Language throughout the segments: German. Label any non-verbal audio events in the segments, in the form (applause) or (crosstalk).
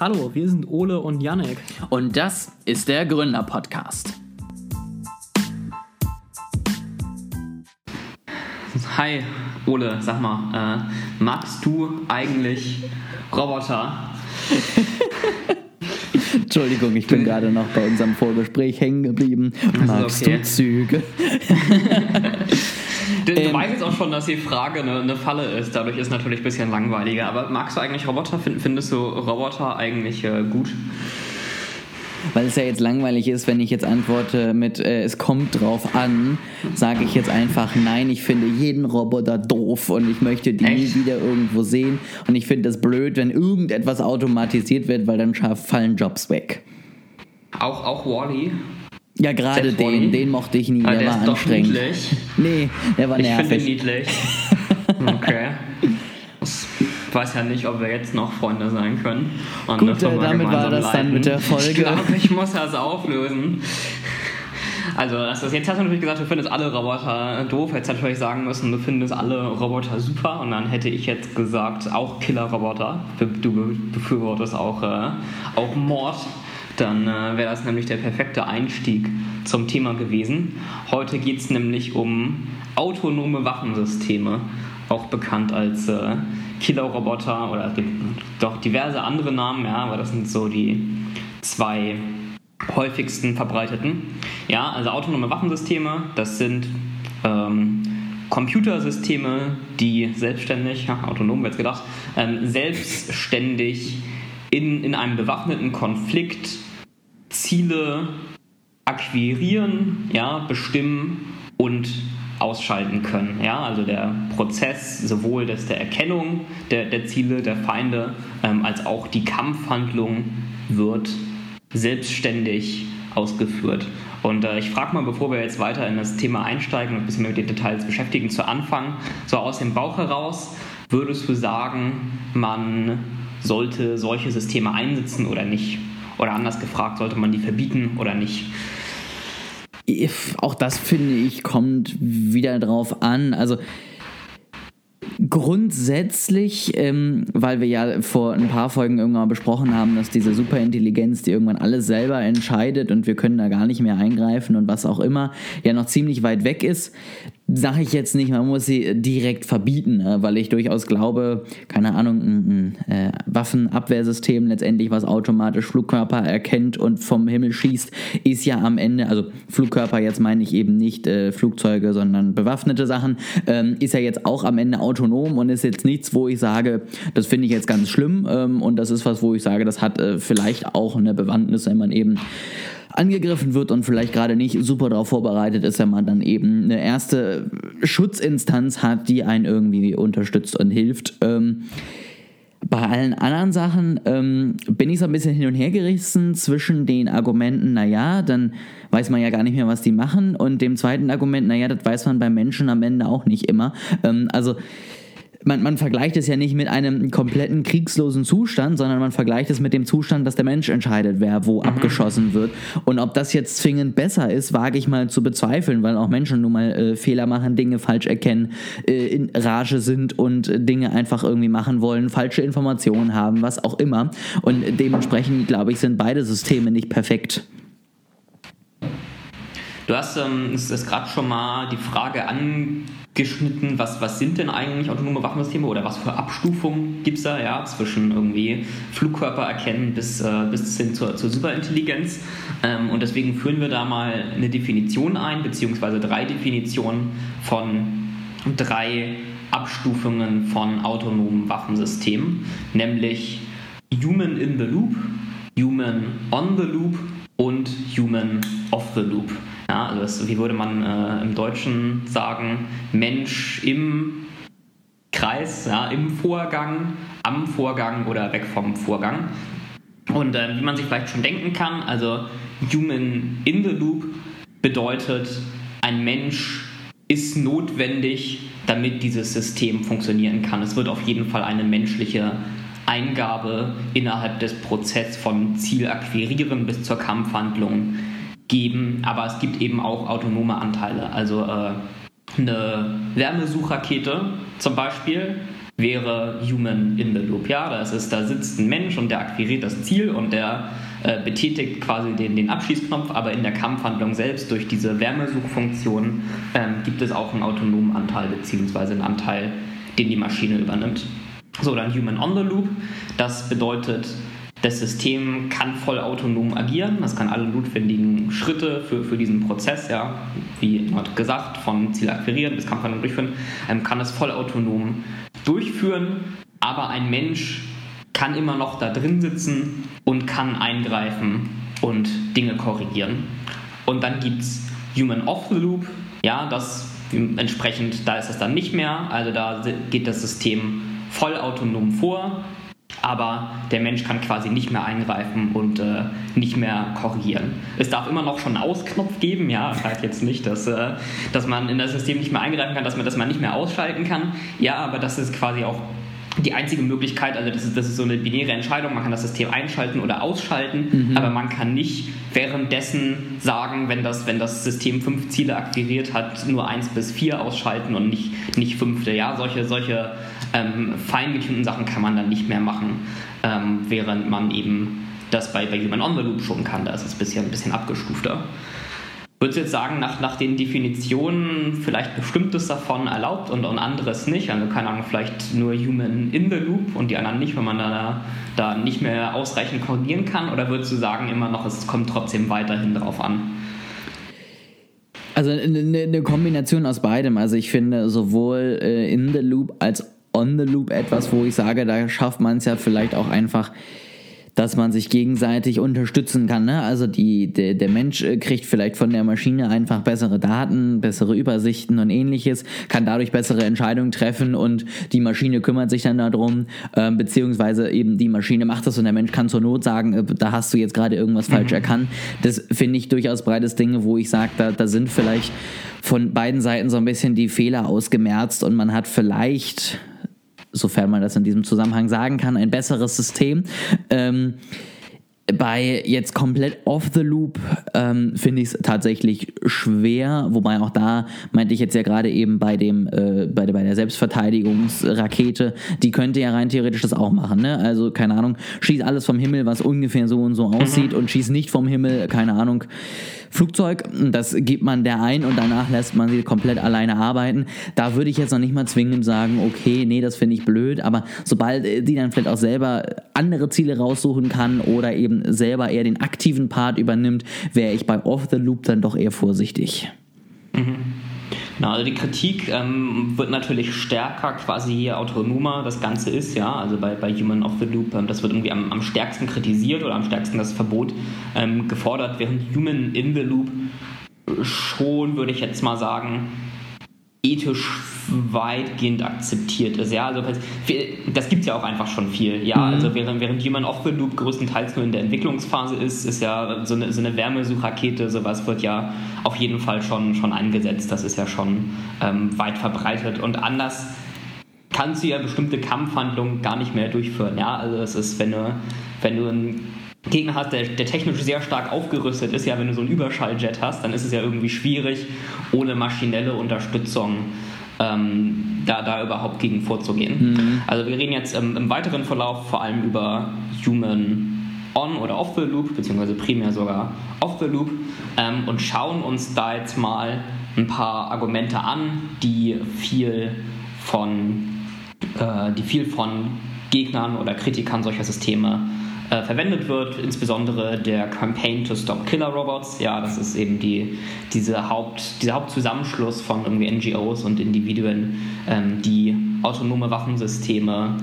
Hallo, wir sind Ole und Janek. Und das ist der Gründer-Podcast. Hi, Ole, sag mal, äh, magst du eigentlich Roboter? (laughs) Entschuldigung, ich bin gerade noch bei unserem Vorgespräch hängen geblieben. Magst okay. du Züge? (laughs) Du, ähm, weißt jetzt auch schon, dass die Frage eine, eine, Falle ist. Dadurch ist es natürlich ein bisschen langweiliger. Aber magst du eigentlich Roboter? Findest du Roboter eigentlich äh, gut? Weil es ja jetzt langweilig ist, wenn ich jetzt antworte mit äh, es kommt drauf an, sage ich jetzt einfach nein, ich finde jeden Roboter doof und ich möchte die Echt? nie wieder irgendwo sehen. Und ich finde es blöd, wenn irgendetwas automatisiert wird, weil dann fallen Jobs weg. Auch, auch Wally? -E? Ja, gerade den, den mochte ich nie, der, der war anstrengend. niedlich. Nee, der war nervig. Ich finde niedlich. (laughs) Okay. Ich weiß ja nicht, ob wir jetzt noch Freunde sein können. Und Gut, äh, damit war das leiten. dann mit der Folge. Ich glaube, ich muss das auflösen. Also, das ist, jetzt hast du natürlich gesagt, du findest alle Roboter doof. Hättest natürlich sagen müssen, du findest alle Roboter super. Und dann hätte ich jetzt gesagt, auch Killer-Roboter. Du befürwortest auch, äh, auch Mord dann äh, wäre das nämlich der perfekte Einstieg zum Thema gewesen. Heute geht es nämlich um autonome Waffensysteme, auch bekannt als äh, Killer-Roboter oder es gibt doch diverse andere Namen, ja, aber das sind so die zwei häufigsten verbreiteten. Ja, also autonome Waffensysteme, das sind ähm, Computersysteme, die selbstständig, ja, autonom wird gedacht, ähm, selbstständig in, in einem bewaffneten Konflikt Ziele akquirieren, ja, bestimmen und ausschalten können. Ja? Also der Prozess sowohl des, der Erkennung der, der Ziele der Feinde ähm, als auch die Kampfhandlung wird selbstständig ausgeführt. Und äh, ich frage mal, bevor wir jetzt weiter in das Thema einsteigen und ein bisschen mit den Details beschäftigen, zu Anfang, so aus dem Bauch heraus, würdest du sagen, man sollte solche Systeme einsetzen oder nicht? Oder anders gefragt, sollte man die verbieten oder nicht? Auch das finde ich kommt wieder drauf an. Also grundsätzlich, ähm, weil wir ja vor ein paar Folgen irgendwann besprochen haben, dass diese Superintelligenz, die irgendwann alles selber entscheidet und wir können da gar nicht mehr eingreifen und was auch immer, ja noch ziemlich weit weg ist, sage ich jetzt nicht, man muss sie direkt verbieten, ne? weil ich durchaus glaube, keine Ahnung, ein, äh, Waffenabwehrsystem letztendlich, was automatisch Flugkörper erkennt und vom Himmel schießt, ist ja am Ende, also Flugkörper jetzt meine ich eben nicht äh, Flugzeuge, sondern bewaffnete Sachen, ähm, ist ja jetzt auch am Ende autonom und ist jetzt nichts, wo ich sage, das finde ich jetzt ganz schlimm ähm, und das ist was, wo ich sage, das hat äh, vielleicht auch eine Bewandtnis, wenn man eben angegriffen wird und vielleicht gerade nicht super darauf vorbereitet ist, wenn man dann eben eine erste Schutzinstanz hat, die einen irgendwie unterstützt und hilft. Ähm, bei allen anderen Sachen ähm, bin ich so ein bisschen hin und her gerissen zwischen den Argumenten, naja, dann weiß man ja gar nicht mehr, was die machen, und dem zweiten Argument, naja, das weiß man bei Menschen am Ende auch nicht immer. Ähm, also man, man vergleicht es ja nicht mit einem kompletten kriegslosen Zustand, sondern man vergleicht es mit dem Zustand, dass der Mensch entscheidet, wer wo mhm. abgeschossen wird. Und ob das jetzt zwingend besser ist, wage ich mal zu bezweifeln, weil auch Menschen nun mal äh, Fehler machen, Dinge falsch erkennen, äh, in Rage sind und äh, Dinge einfach irgendwie machen wollen, falsche Informationen haben, was auch immer. Und dementsprechend, glaube ich, sind beide Systeme nicht perfekt. Du hast ähm, es ist gerade schon mal die Frage angeschnitten, was, was sind denn eigentlich autonome Waffensysteme oder was für Abstufungen gibt es da ja, zwischen irgendwie Flugkörper erkennen bis, äh, bis hin zur, zur Superintelligenz. Ähm, und deswegen führen wir da mal eine Definition ein, beziehungsweise drei Definitionen von drei Abstufungen von autonomen Waffensystemen, nämlich Human in the Loop, Human on the Loop und Human off the Loop. Ja, also das, wie würde man äh, im Deutschen sagen, Mensch im Kreis, ja, im Vorgang, am Vorgang oder weg vom Vorgang. Und äh, wie man sich vielleicht schon denken kann, also Human in the Loop bedeutet, ein Mensch ist notwendig, damit dieses System funktionieren kann. Es wird auf jeden Fall eine menschliche Eingabe innerhalb des Prozesses vom Ziel akquirieren bis zur Kampfhandlung geben, aber es gibt eben auch autonome Anteile. Also äh, eine Wärmesuchrakete zum Beispiel wäre Human in the Loop. Ja, das ist, da sitzt ein Mensch und der akquiriert das Ziel und der äh, betätigt quasi den, den Abschießknopf, aber in der Kampfhandlung selbst durch diese Wärmesuchfunktion ähm, gibt es auch einen autonomen Anteil beziehungsweise einen Anteil, den die Maschine übernimmt. So, dann Human on the Loop. Das bedeutet, das System kann voll autonom agieren. Das kann alle notwendigen Schritte für, für diesen Prozess, ja, wie gesagt, von Ziel akquirieren bis Kampfhandlung durchführen, ähm, kann es voll autonom durchführen. Aber ein Mensch kann immer noch da drin sitzen und kann eingreifen und Dinge korrigieren. Und dann gibt es Human Off the Loop. Ja, das entsprechend, da ist es dann nicht mehr. Also da geht das System voll autonom vor aber der Mensch kann quasi nicht mehr eingreifen und äh, nicht mehr korrigieren. Es darf immer noch schon einen Ausknopf geben, ja, das heißt jetzt nicht, dass, äh, dass man in das System nicht mehr eingreifen kann, dass man das mal nicht mehr ausschalten kann, ja, aber das ist quasi auch die einzige Möglichkeit, also das ist, das ist so eine binäre Entscheidung, man kann das System einschalten oder ausschalten, mhm. aber man kann nicht währenddessen sagen, wenn das, wenn das System fünf Ziele akquiriert hat, nur eins bis vier ausschalten und nicht, nicht fünfte. Ja, solche, solche ähm, feingetunten Sachen kann man dann nicht mehr machen, ähm, während man eben das bei, bei Human on the Loop schon kann. Da ist es bisher ein bisschen abgestufter. Würdest du jetzt sagen, nach, nach den Definitionen vielleicht bestimmtes davon erlaubt und, und anderes nicht? Also keine Ahnung, vielleicht nur Human in the Loop und die anderen nicht, wenn man da, da nicht mehr ausreichend korrigieren kann? Oder würdest du sagen, immer noch, es kommt trotzdem weiterhin drauf an? Also eine, eine Kombination aus beidem. Also ich finde sowohl äh, in the Loop als on the Loop etwas, wo ich sage, da schafft man es ja vielleicht auch einfach dass man sich gegenseitig unterstützen kann. Ne? Also die, der, der Mensch äh, kriegt vielleicht von der Maschine einfach bessere Daten, bessere Übersichten und ähnliches, kann dadurch bessere Entscheidungen treffen und die Maschine kümmert sich dann darum, äh, beziehungsweise eben die Maschine macht das und der Mensch kann zur Not sagen, äh, da hast du jetzt gerade irgendwas falsch mhm. erkannt. Das finde ich durchaus breites Dinge, wo ich sage, da, da sind vielleicht von beiden Seiten so ein bisschen die Fehler ausgemerzt und man hat vielleicht sofern man das in diesem Zusammenhang sagen kann, ein besseres System. Ähm, bei jetzt komplett off the loop ähm, finde ich es tatsächlich schwer, wobei auch da meinte ich jetzt ja gerade eben bei dem äh, bei, der, bei der Selbstverteidigungsrakete, die könnte ja rein theoretisch das auch machen, ne? Also keine Ahnung, schieß alles vom Himmel, was ungefähr so und so aussieht mhm. und schieß nicht vom Himmel, keine Ahnung, Flugzeug, das gibt man der ein und danach lässt man sie komplett alleine arbeiten. Da würde ich jetzt noch nicht mal zwingend sagen, okay, nee, das finde ich blöd, aber sobald die dann vielleicht auch selber andere Ziele raussuchen kann oder eben selber eher den aktiven Part übernimmt, wäre ich bei Off the Loop dann doch eher vorsichtig. Mhm. Genau, also die Kritik ähm, wird natürlich stärker, quasi je autonomer das Ganze ist, ja. Also bei, bei Human of the Loop, ähm, das wird irgendwie am, am stärksten kritisiert oder am stärksten das Verbot ähm, gefordert, während Human in the Loop schon, würde ich jetzt mal sagen, ethisch weitgehend akzeptiert ist. Ja, also das gibt es ja auch einfach schon viel. Ja, mhm. also während, während Human Off Loop größtenteils nur in der Entwicklungsphase ist, ist ja so eine, so eine Wärmesuchrakete, sowas wird ja auf jeden Fall schon, schon eingesetzt. Das ist ja schon ähm, weit verbreitet und anders kannst du ja bestimmte Kampfhandlungen gar nicht mehr durchführen. Ja, also es ist, wenn du, wenn du ein Gegner hast, der, der, technisch sehr stark aufgerüstet ist, ja, wenn du so einen Überschalljet hast, dann ist es ja irgendwie schwierig, ohne maschinelle Unterstützung ähm, da, da überhaupt gegen vorzugehen. Mhm. Also wir reden jetzt im, im, weiteren Verlauf vor allem über Human On oder Off the Loop, beziehungsweise primär sogar Off the Loop ähm, und schauen uns da jetzt mal ein paar Argumente an, die viel von, äh, die viel von Gegnern oder Kritikern solcher Systeme äh, verwendet wird, insbesondere der Campaign to Stop Killer Robots. Ja, das ist eben die, diese Haupt, dieser Hauptzusammenschluss von irgendwie NGOs und Individuen, ähm, die autonome Waffensysteme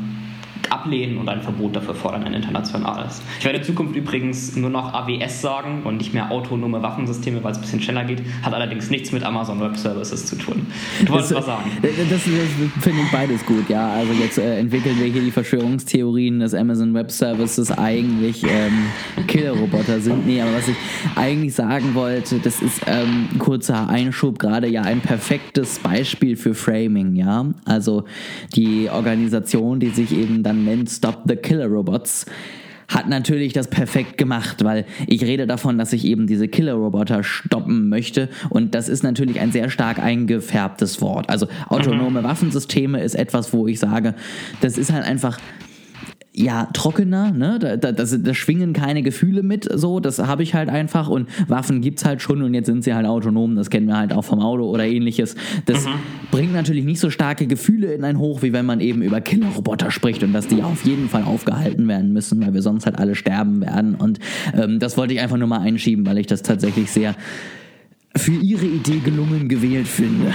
ablehnen und ein Verbot dafür fordern, ein internationales. Ich werde in Zukunft übrigens nur noch AWS sagen und nicht mehr autonome Waffensysteme, weil es ein bisschen schneller geht. Hat allerdings nichts mit Amazon Web Services zu tun. Du wolltest was sagen. Das, das, das finde ich beides gut, ja. Also jetzt äh, entwickeln wir hier die Verschwörungstheorien, dass Amazon Web Services eigentlich ähm, Killerroboter sind. Nee, aber was ich eigentlich sagen wollte, das ist ähm, kurzer Einschub, gerade ja ein perfektes Beispiel für Framing, ja. Also die Organisation, die sich eben dann nennt Stop the Killer Robots, hat natürlich das perfekt gemacht, weil ich rede davon, dass ich eben diese Killer-Roboter stoppen möchte und das ist natürlich ein sehr stark eingefärbtes Wort. Also autonome mhm. Waffensysteme ist etwas, wo ich sage, das ist halt einfach ja, trockener, ne? Da, da, da, da schwingen keine Gefühle mit, so, das habe ich halt einfach und Waffen gibt's halt schon und jetzt sind sie halt autonom, das kennen wir halt auch vom Auto oder ähnliches. Das mhm. bringt natürlich nicht so starke Gefühle in ein Hoch, wie wenn man eben über Killerroboter spricht und dass die auf jeden Fall aufgehalten werden müssen, weil wir sonst halt alle sterben werden und ähm, das wollte ich einfach nur mal einschieben, weil ich das tatsächlich sehr für ihre Idee gelungen gewählt finde.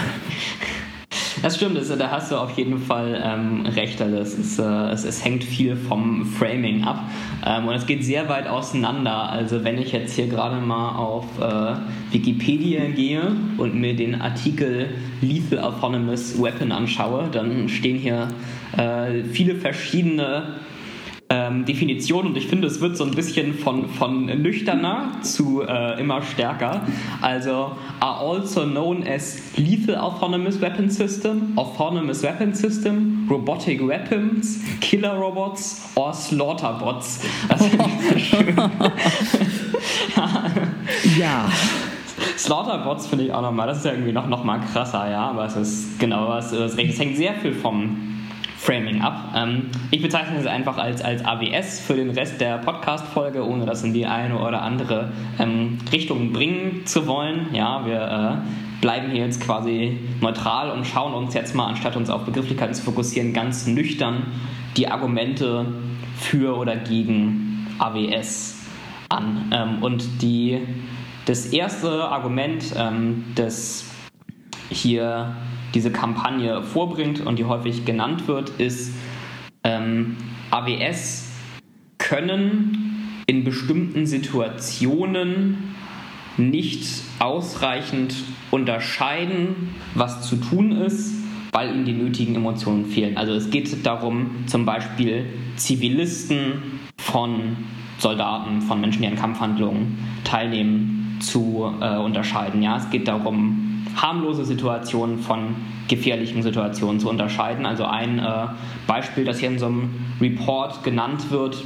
Das stimmt, das, da hast du auf jeden Fall ähm, recht. Also es, ist, äh, es, es, hängt viel vom Framing ab ähm, und es geht sehr weit auseinander. Also wenn ich jetzt hier gerade mal auf äh, Wikipedia gehe und mir den Artikel Lethal Autonomous Weapon anschaue, dann stehen hier äh, viele verschiedene ähm, Definition und ich finde, es wird so ein bisschen von, von nüchterner zu äh, immer stärker. Also, are also known as Lethal Autonomous Weapon System, Autonomous Weapon System, Robotic Weapons, Killer Robots or Slaughterbots. Das ich schön. (laughs) ja. Slaughterbots finde ich auch nochmal, das ist ja irgendwie noch, noch mal krasser, ja, aber es ist genau was, es hängt sehr viel vom Framing ab. Ähm, ich bezeichne es einfach als, als AWS für den Rest der Podcast-Folge, ohne das in die eine oder andere ähm, Richtung bringen zu wollen. Ja, wir äh, bleiben hier jetzt quasi neutral und schauen uns jetzt mal, anstatt uns auf Begrifflichkeiten zu fokussieren, ganz nüchtern die Argumente für oder gegen AWS an. Ähm, und die, das erste Argument, ähm, das hier diese Kampagne vorbringt und die häufig genannt wird, ist, ähm, AWS können in bestimmten Situationen nicht ausreichend unterscheiden, was zu tun ist, weil ihnen die nötigen Emotionen fehlen. Also es geht darum, zum Beispiel Zivilisten von Soldaten, von Menschen, die an Kampfhandlungen teilnehmen, zu äh, unterscheiden. Ja, es geht darum, harmlose Situationen von gefährlichen Situationen zu unterscheiden. Also ein äh, Beispiel, das hier in so einem Report genannt wird,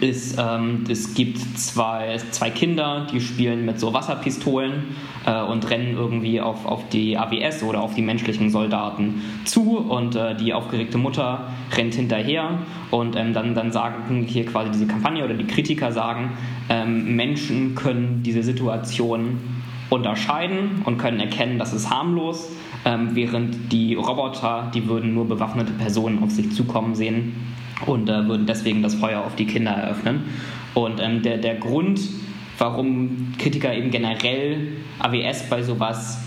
ist, ähm, es gibt zwei, zwei Kinder, die spielen mit so Wasserpistolen äh, und rennen irgendwie auf, auf die AWS oder auf die menschlichen Soldaten zu und äh, die aufgeregte Mutter rennt hinterher und ähm, dann, dann sagen hier quasi diese Kampagne oder die Kritiker sagen, ähm, Menschen können diese Situation unterscheiden und können erkennen, das ist harmlos, ähm, während die Roboter, die würden nur bewaffnete Personen auf sich zukommen sehen und äh, würden deswegen das Feuer auf die Kinder eröffnen. Und ähm, der, der Grund, warum Kritiker eben generell AWS bei sowas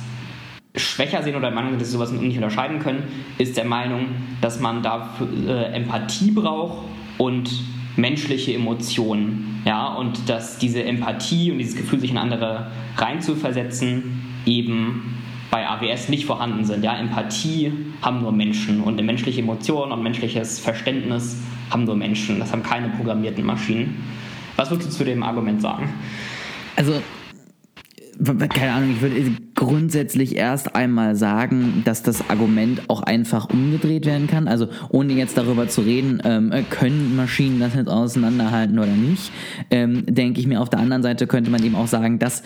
schwächer sehen oder der Meinung dass sie sowas nicht unterscheiden können, ist der Meinung, dass man dafür äh, Empathie braucht und menschliche Emotionen. Ja, und dass diese Empathie und dieses Gefühl, sich in andere reinzuversetzen, eben bei AWS nicht vorhanden sind. Ja, Empathie haben nur Menschen und menschliche Emotionen und menschliches Verständnis haben nur Menschen. Das haben keine programmierten Maschinen. Was würdest du zu dem Argument sagen? Also keine Ahnung, ich würde grundsätzlich erst einmal sagen, dass das Argument auch einfach umgedreht werden kann. Also ohne jetzt darüber zu reden, ähm, können Maschinen das jetzt auseinanderhalten oder nicht, ähm, denke ich mir auf der anderen Seite könnte man eben auch sagen, dass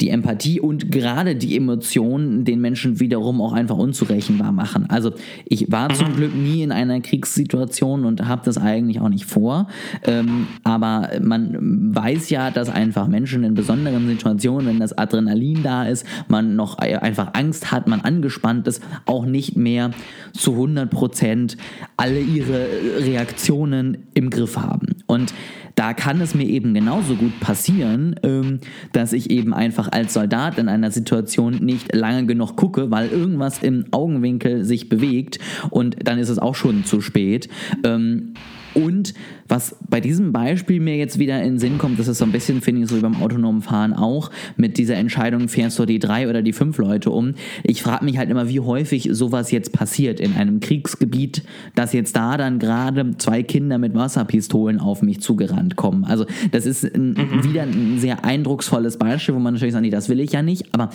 die Empathie und gerade die Emotionen den Menschen wiederum auch einfach unzurechenbar machen. Also ich war zum mhm. Glück nie in einer Kriegssituation und habe das eigentlich auch nicht vor. Ähm, aber man weiß ja, dass einfach Menschen in besonderen Situationen, wenn das Adrenalin da ist, man noch einfach Angst hat, man angespannt ist, auch nicht mehr zu 100 Prozent alle ihre Reaktionen im Griff haben. Und da kann es mir eben genauso gut passieren, ähm, dass ich eben einfach als Soldat in einer Situation nicht lange genug gucke, weil irgendwas im Augenwinkel sich bewegt und dann ist es auch schon zu spät. Ähm, und was bei diesem Beispiel mir jetzt wieder in den Sinn kommt, das ist so ein bisschen, finde ich, so wie beim autonomen Fahren auch, mit dieser Entscheidung, fährst du die drei oder die fünf Leute um. Ich frage mich halt immer, wie häufig sowas jetzt passiert in einem Kriegsgebiet, dass jetzt da dann gerade zwei Kinder mit Wasserpistolen auf mich zugerannt kommen. Also das ist ein, mhm. wieder ein sehr eindrucksvolles Beispiel, wo man natürlich sagt, nee, das will ich ja nicht, aber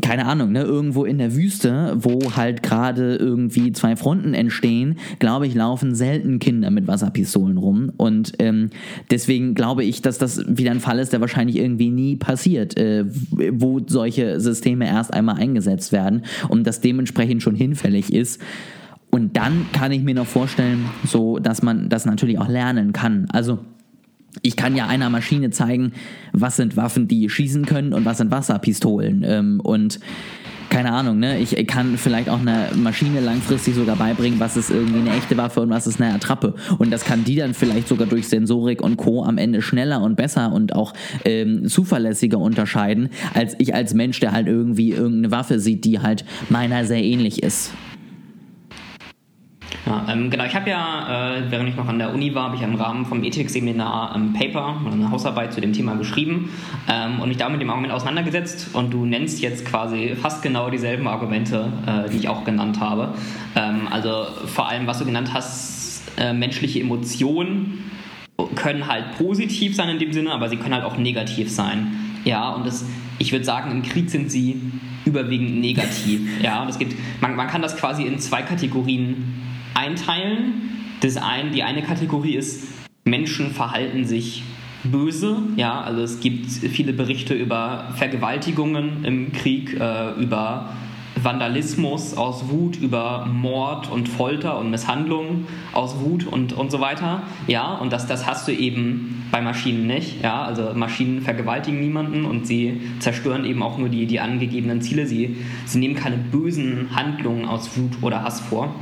keine Ahnung, ne, irgendwo in der Wüste, wo halt gerade irgendwie zwei Fronten entstehen, glaube ich, laufen selten Kinder mit Wasserpistolen rum. Und ähm, deswegen glaube ich, dass das wieder ein Fall ist, der wahrscheinlich irgendwie nie passiert, äh, wo solche Systeme erst einmal eingesetzt werden und das dementsprechend schon hinfällig ist. Und dann kann ich mir noch vorstellen, so dass man das natürlich auch lernen kann. Also ich kann ja einer Maschine zeigen, was sind Waffen, die schießen können und was sind Wasserpistolen. Ähm, und keine Ahnung, ne? Ich kann vielleicht auch einer Maschine langfristig sogar beibringen, was ist irgendwie eine echte Waffe und was ist eine Attrappe. Und das kann die dann vielleicht sogar durch Sensorik und Co. am Ende schneller und besser und auch ähm, zuverlässiger unterscheiden, als ich als Mensch, der halt irgendwie irgendeine Waffe sieht, die halt meiner sehr ähnlich ist. Ja, ähm, genau, ich habe ja, äh, während ich noch an der Uni war, habe ich im Rahmen vom Ethik-Seminar ein Paper oder eine Hausarbeit zu dem Thema geschrieben ähm, und mich da mit dem Argument auseinandergesetzt und du nennst jetzt quasi fast genau dieselben Argumente, äh, die ich auch genannt habe. Ähm, also vor allem, was du genannt hast, äh, menschliche Emotionen können halt positiv sein in dem Sinne, aber sie können halt auch negativ sein. Ja, und das, ich würde sagen, im Krieg sind sie überwiegend negativ. Ja, und es gibt, man, man kann das quasi in zwei Kategorien einteilen. Das ein, die eine Kategorie ist, Menschen verhalten sich böse. Ja, also es gibt viele Berichte über Vergewaltigungen im Krieg, äh, über Vandalismus aus Wut, über Mord und Folter und Misshandlung aus Wut und, und so weiter. Ja, und das, das hast du eben bei Maschinen nicht. Ja, also Maschinen vergewaltigen niemanden und sie zerstören eben auch nur die, die angegebenen Ziele. Sie, sie nehmen keine bösen Handlungen aus Wut oder Hass vor.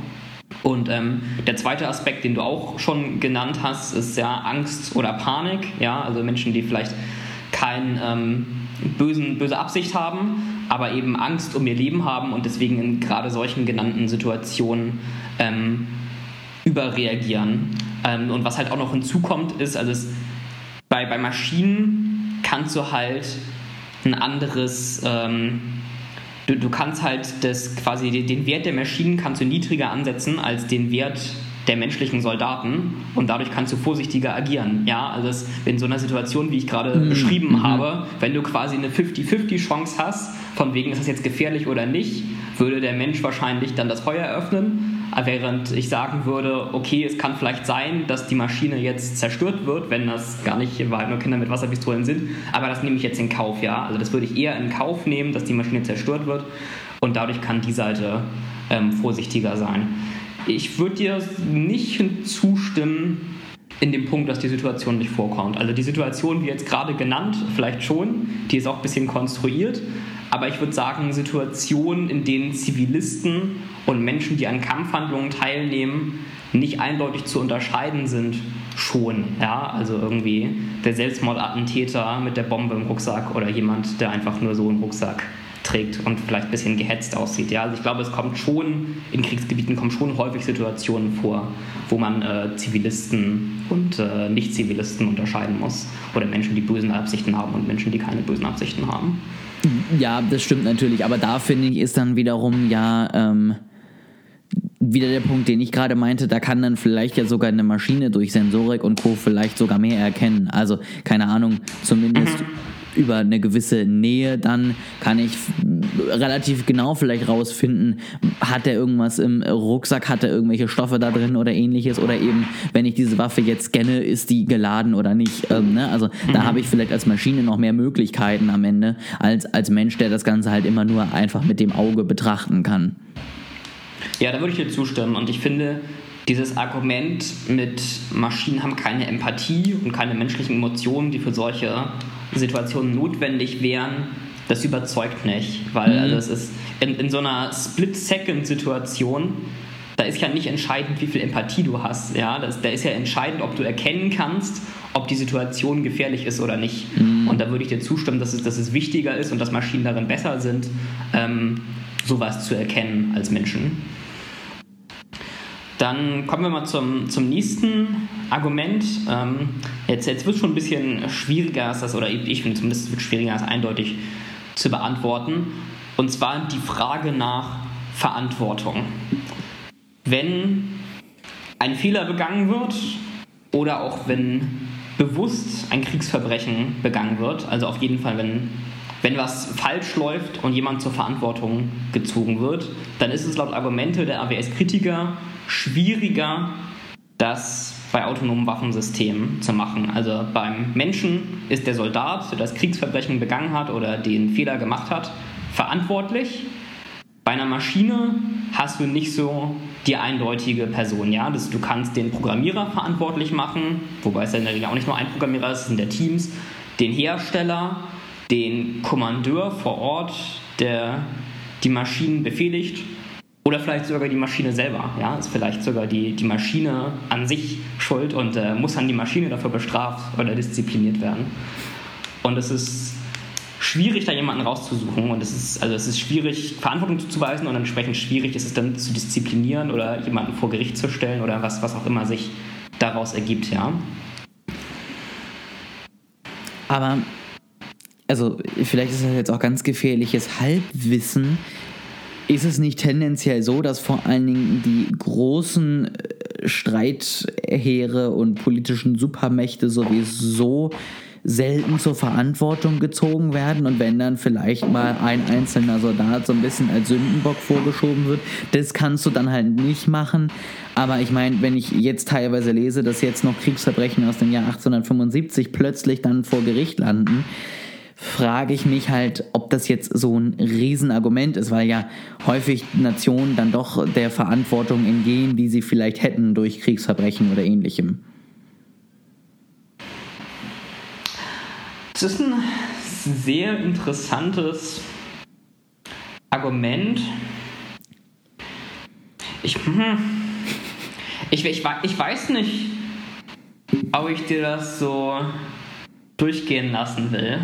Und ähm, der zweite Aspekt, den du auch schon genannt hast, ist ja Angst oder Panik. Ja, also Menschen, die vielleicht keine ähm, bösen, böse Absicht haben, aber eben Angst um ihr Leben haben und deswegen in gerade solchen genannten Situationen ähm, überreagieren. Ähm, und was halt auch noch hinzukommt, ist, also es, bei, bei Maschinen kannst du halt ein anderes ähm, du, du kannst halt das quasi den Wert der Maschinen kannst du niedriger ansetzen als den Wert der menschlichen Soldaten und dadurch kannst du vorsichtiger agieren. Ja, also es, in so einer Situation, wie ich gerade mhm. beschrieben mhm. habe, wenn du quasi eine 50-50 Chance hast, von wegen ist das jetzt gefährlich oder nicht, würde der Mensch wahrscheinlich dann das Feuer öffnen Während ich sagen würde, okay, es kann vielleicht sein, dass die Maschine jetzt zerstört wird, wenn das gar nicht weil nur Kinder mit Wasserpistolen sind, aber das nehme ich jetzt in Kauf, ja. Also das würde ich eher in Kauf nehmen, dass die Maschine zerstört wird und dadurch kann die Seite ähm, vorsichtiger sein. Ich würde dir nicht zustimmen in dem Punkt, dass die Situation nicht vorkommt. Also die Situation, wie jetzt gerade genannt, vielleicht schon, die ist auch ein bisschen konstruiert, aber ich würde sagen, Situationen, in denen Zivilisten und Menschen, die an Kampfhandlungen teilnehmen, nicht eindeutig zu unterscheiden sind, schon. Ja, also irgendwie der Selbstmordattentäter mit der Bombe im Rucksack oder jemand, der einfach nur so einen Rucksack trägt und vielleicht ein bisschen gehetzt aussieht. Ja, also ich glaube, es kommt schon in Kriegsgebieten kommen schon häufig Situationen vor, wo man äh, Zivilisten und äh, Nicht-Zivilisten unterscheiden muss oder Menschen, die böse Absichten haben und Menschen, die keine bösen Absichten haben. Ja, das stimmt natürlich, aber da finde ich, ist dann wiederum ja ähm, wieder der Punkt, den ich gerade meinte, da kann dann vielleicht ja sogar eine Maschine durch Sensorik und Co. vielleicht sogar mehr erkennen. Also, keine Ahnung, zumindest. Mhm über eine gewisse Nähe, dann kann ich relativ genau vielleicht rausfinden, hat er irgendwas im Rucksack, hat er irgendwelche Stoffe da drin oder ähnliches oder eben, wenn ich diese Waffe jetzt scanne, ist die geladen oder nicht. Ähm, ne? Also mhm. da habe ich vielleicht als Maschine noch mehr Möglichkeiten am Ende als als Mensch, der das Ganze halt immer nur einfach mit dem Auge betrachten kann. Ja, da würde ich dir zustimmen und ich finde, dieses Argument mit Maschinen haben keine Empathie und keine menschlichen Emotionen, die für solche Situationen notwendig wären, das überzeugt nicht. Weil mhm. also es ist in, in so einer Split-Second-Situation, da ist ja nicht entscheidend, wie viel Empathie du hast. Ja? Das, da ist ja entscheidend, ob du erkennen kannst, ob die Situation gefährlich ist oder nicht. Mhm. Und da würde ich dir zustimmen, dass es, dass es wichtiger ist und dass Maschinen darin besser sind, ähm, sowas zu erkennen als Menschen. Dann kommen wir mal zum, zum nächsten Argument. Ähm, jetzt jetzt wird es schon ein bisschen schwieriger, als das, oder ich finde zumindest, es wird schwieriger als eindeutig zu beantworten. Und zwar die Frage nach Verantwortung. Wenn ein Fehler begangen wird oder auch wenn bewusst ein Kriegsverbrechen begangen wird, also auf jeden Fall, wenn wenn was falsch läuft und jemand zur Verantwortung gezogen wird, dann ist es laut Argumente der AWS-Kritiker schwieriger, das bei autonomen Waffensystemen zu machen. Also beim Menschen ist der Soldat, der das Kriegsverbrechen begangen hat oder den Fehler gemacht hat, verantwortlich. Bei einer Maschine hast du nicht so die eindeutige Person. Ja? Das, du kannst den Programmierer verantwortlich machen, wobei es ja in der Regel auch nicht nur ein Programmierer ist, es sind der Teams, den Hersteller, den Kommandeur vor Ort, der die Maschinen befehligt oder vielleicht sogar die Maschine selber. Ja, ist vielleicht sogar die, die Maschine an sich schuld und äh, muss dann die Maschine dafür bestraft oder diszipliniert werden. Und es ist schwierig, da jemanden rauszusuchen und es ist, also es ist schwierig, Verantwortung zuzuweisen und entsprechend schwierig ist es dann zu disziplinieren oder jemanden vor Gericht zu stellen oder was, was auch immer sich daraus ergibt, ja. Aber, also vielleicht ist das jetzt auch ganz gefährliches Halbwissen, ist es nicht tendenziell so, dass vor allen Dingen die großen äh, Streitheere und politischen Supermächte sowieso selten zur Verantwortung gezogen werden und wenn dann vielleicht mal ein einzelner Soldat so ein bisschen als Sündenbock vorgeschoben wird, das kannst du dann halt nicht machen. Aber ich meine, wenn ich jetzt teilweise lese, dass jetzt noch Kriegsverbrechen aus dem Jahr 1875 plötzlich dann vor Gericht landen, frage ich mich halt, ob das jetzt so ein Riesenargument ist, weil ja häufig Nationen dann doch der Verantwortung entgehen, die sie vielleicht hätten durch Kriegsverbrechen oder ähnlichem. Das ist ein sehr interessantes Argument. Ich, hm, ich, ich, ich weiß nicht, ob ich dir das so durchgehen lassen will.